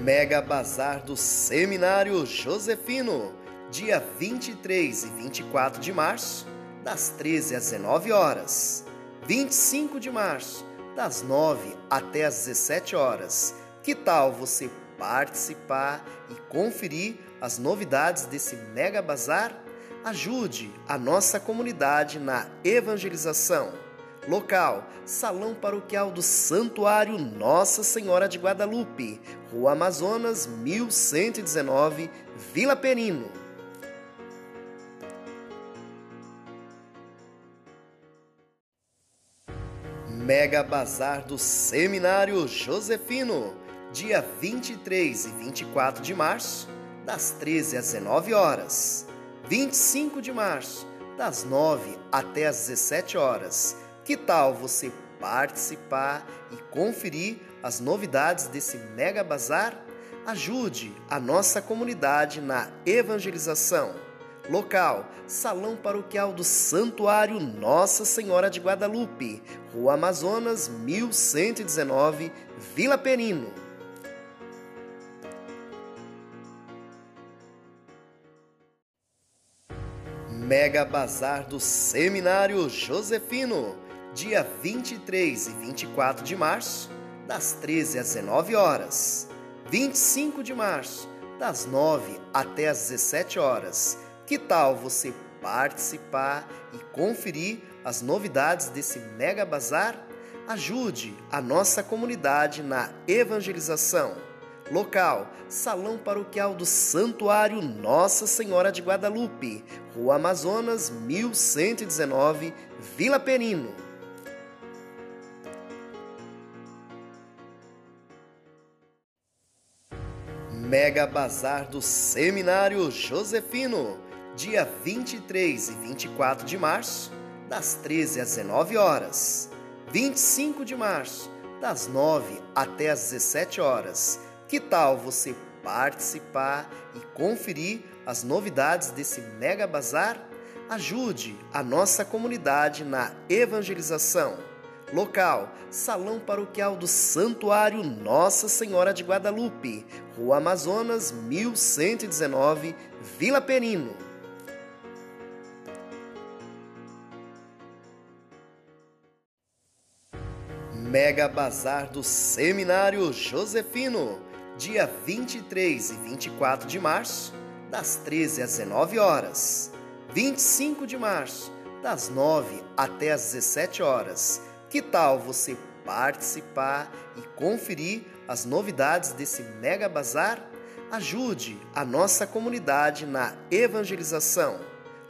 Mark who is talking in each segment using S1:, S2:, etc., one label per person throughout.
S1: Mega Bazar do Seminário Josefino, dia 23 e 24 de março, das 13 às 19 horas. 25 de março, das 9 até às 17 horas. Que tal você participar e conferir as novidades desse Mega Bazar? Ajude a nossa comunidade na evangelização. Local: Salão Paroquial do Santuário Nossa Senhora de Guadalupe, Rua Amazonas, 1119, Vila Perino. Mega Bazar do Seminário Josefino, dia 23 e 24 de março, das 13 às 19 horas. 25 de março, das 9 até às 17 horas. Que tal você participar e conferir as novidades desse Mega Bazar? Ajude a nossa comunidade na evangelização. Local: Salão Paroquial do Santuário Nossa Senhora de Guadalupe, Rua Amazonas, 1119, Vila Perino. Mega Bazar do Seminário Josefino, dia 23 e 24 de março, das 13 às 19 horas. 25 de março, das 9 até às 17 horas. Que tal você participar e conferir as novidades desse Mega Bazar? Ajude a nossa comunidade na evangelização. Local: Salão Paroquial do Santuário Nossa Senhora de Guadalupe, Rua Amazonas, 1119, Vila Perino. Mega Bazar do Seminário Josefino, dia 23 e 24 de março, das 13 às 19 horas. 25 de março, das 9 até às 17 horas que tal você participar e conferir as novidades desse Mega Bazar? Ajude a nossa comunidade na evangelização. Local: Salão Paroquial do Santuário Nossa Senhora de Guadalupe, Rua Amazonas, 1119, Vila Perino. Mega Bazar do Seminário Josefino dia 23 e 24 de março, das 13 às 19 horas. 25 de março, das 9 até às 17 horas. Que tal você participar e conferir as novidades desse Mega Bazar? Ajude a nossa comunidade na evangelização.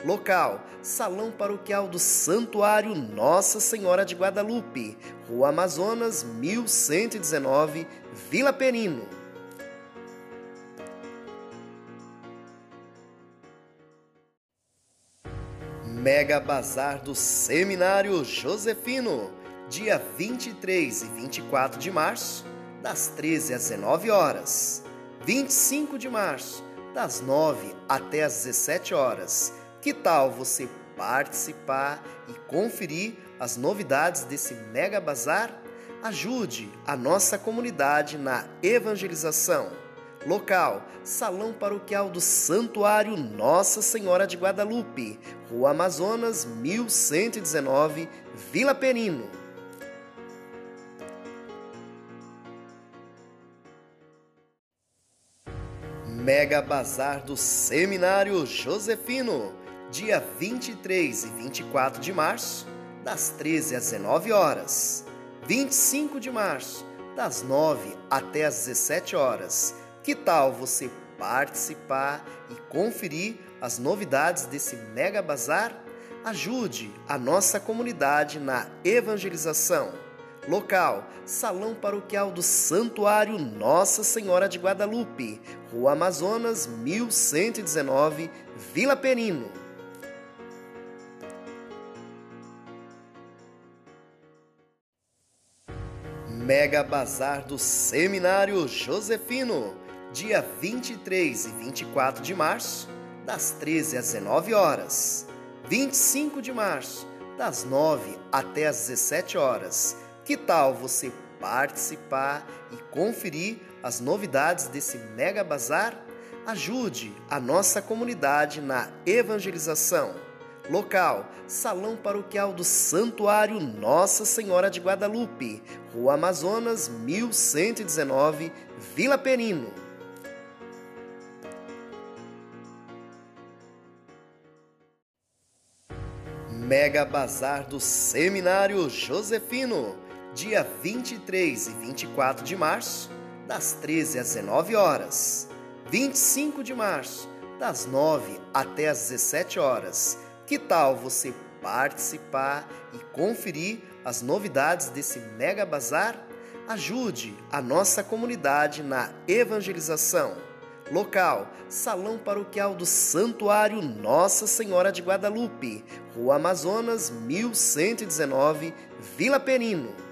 S1: Local: Salão Paroquial do Santuário Nossa Senhora de Guadalupe, Rua Amazonas, 1119, Vila Perino. Mega Bazar do Seminário Josefino, dia 23 e 24 de março, das 13 às 19 horas. 25 de março, das 9 até às 17 horas. Que tal você participar e conferir as novidades desse Mega Bazar? Ajude a nossa comunidade na evangelização. Local: Salão Paroquial do Santuário Nossa Senhora de Guadalupe, Rua Amazonas, 1119, Vila Perino. Mega Bazar do Seminário Josefino, dia 23 e 24 de março, das 13 às 19 horas. 25 de março, das 9 até às 17 horas que tal você participar e conferir as novidades desse Mega Bazar? Ajude a nossa comunidade na evangelização. Local: Salão Paroquial do Santuário Nossa Senhora de Guadalupe, Rua Amazonas, 1119, Vila Perino. Mega Bazar do Seminário Josefino dia 23 e 24 de março, das 13 às 19 horas. 25 de março, das 9 até às 17 horas. Que tal você participar e conferir as novidades desse mega bazar, ajude a nossa comunidade na evangelização. Local: Salão Paroquial do Santuário Nossa Senhora de Guadalupe, Rua Amazonas, 1119, Vila Perino. Mega Bazar do Seminário Josefino, dia 23 e 24 de março, das 13 às 19 horas. 25 de março, das 9 até às 17 horas. Que tal você participar e conferir as novidades desse Mega Bazar? Ajude a nossa comunidade na evangelização. Local: Salão Paroquial do Santuário Nossa Senhora de Guadalupe, Rua Amazonas, 1119, Vila Perino.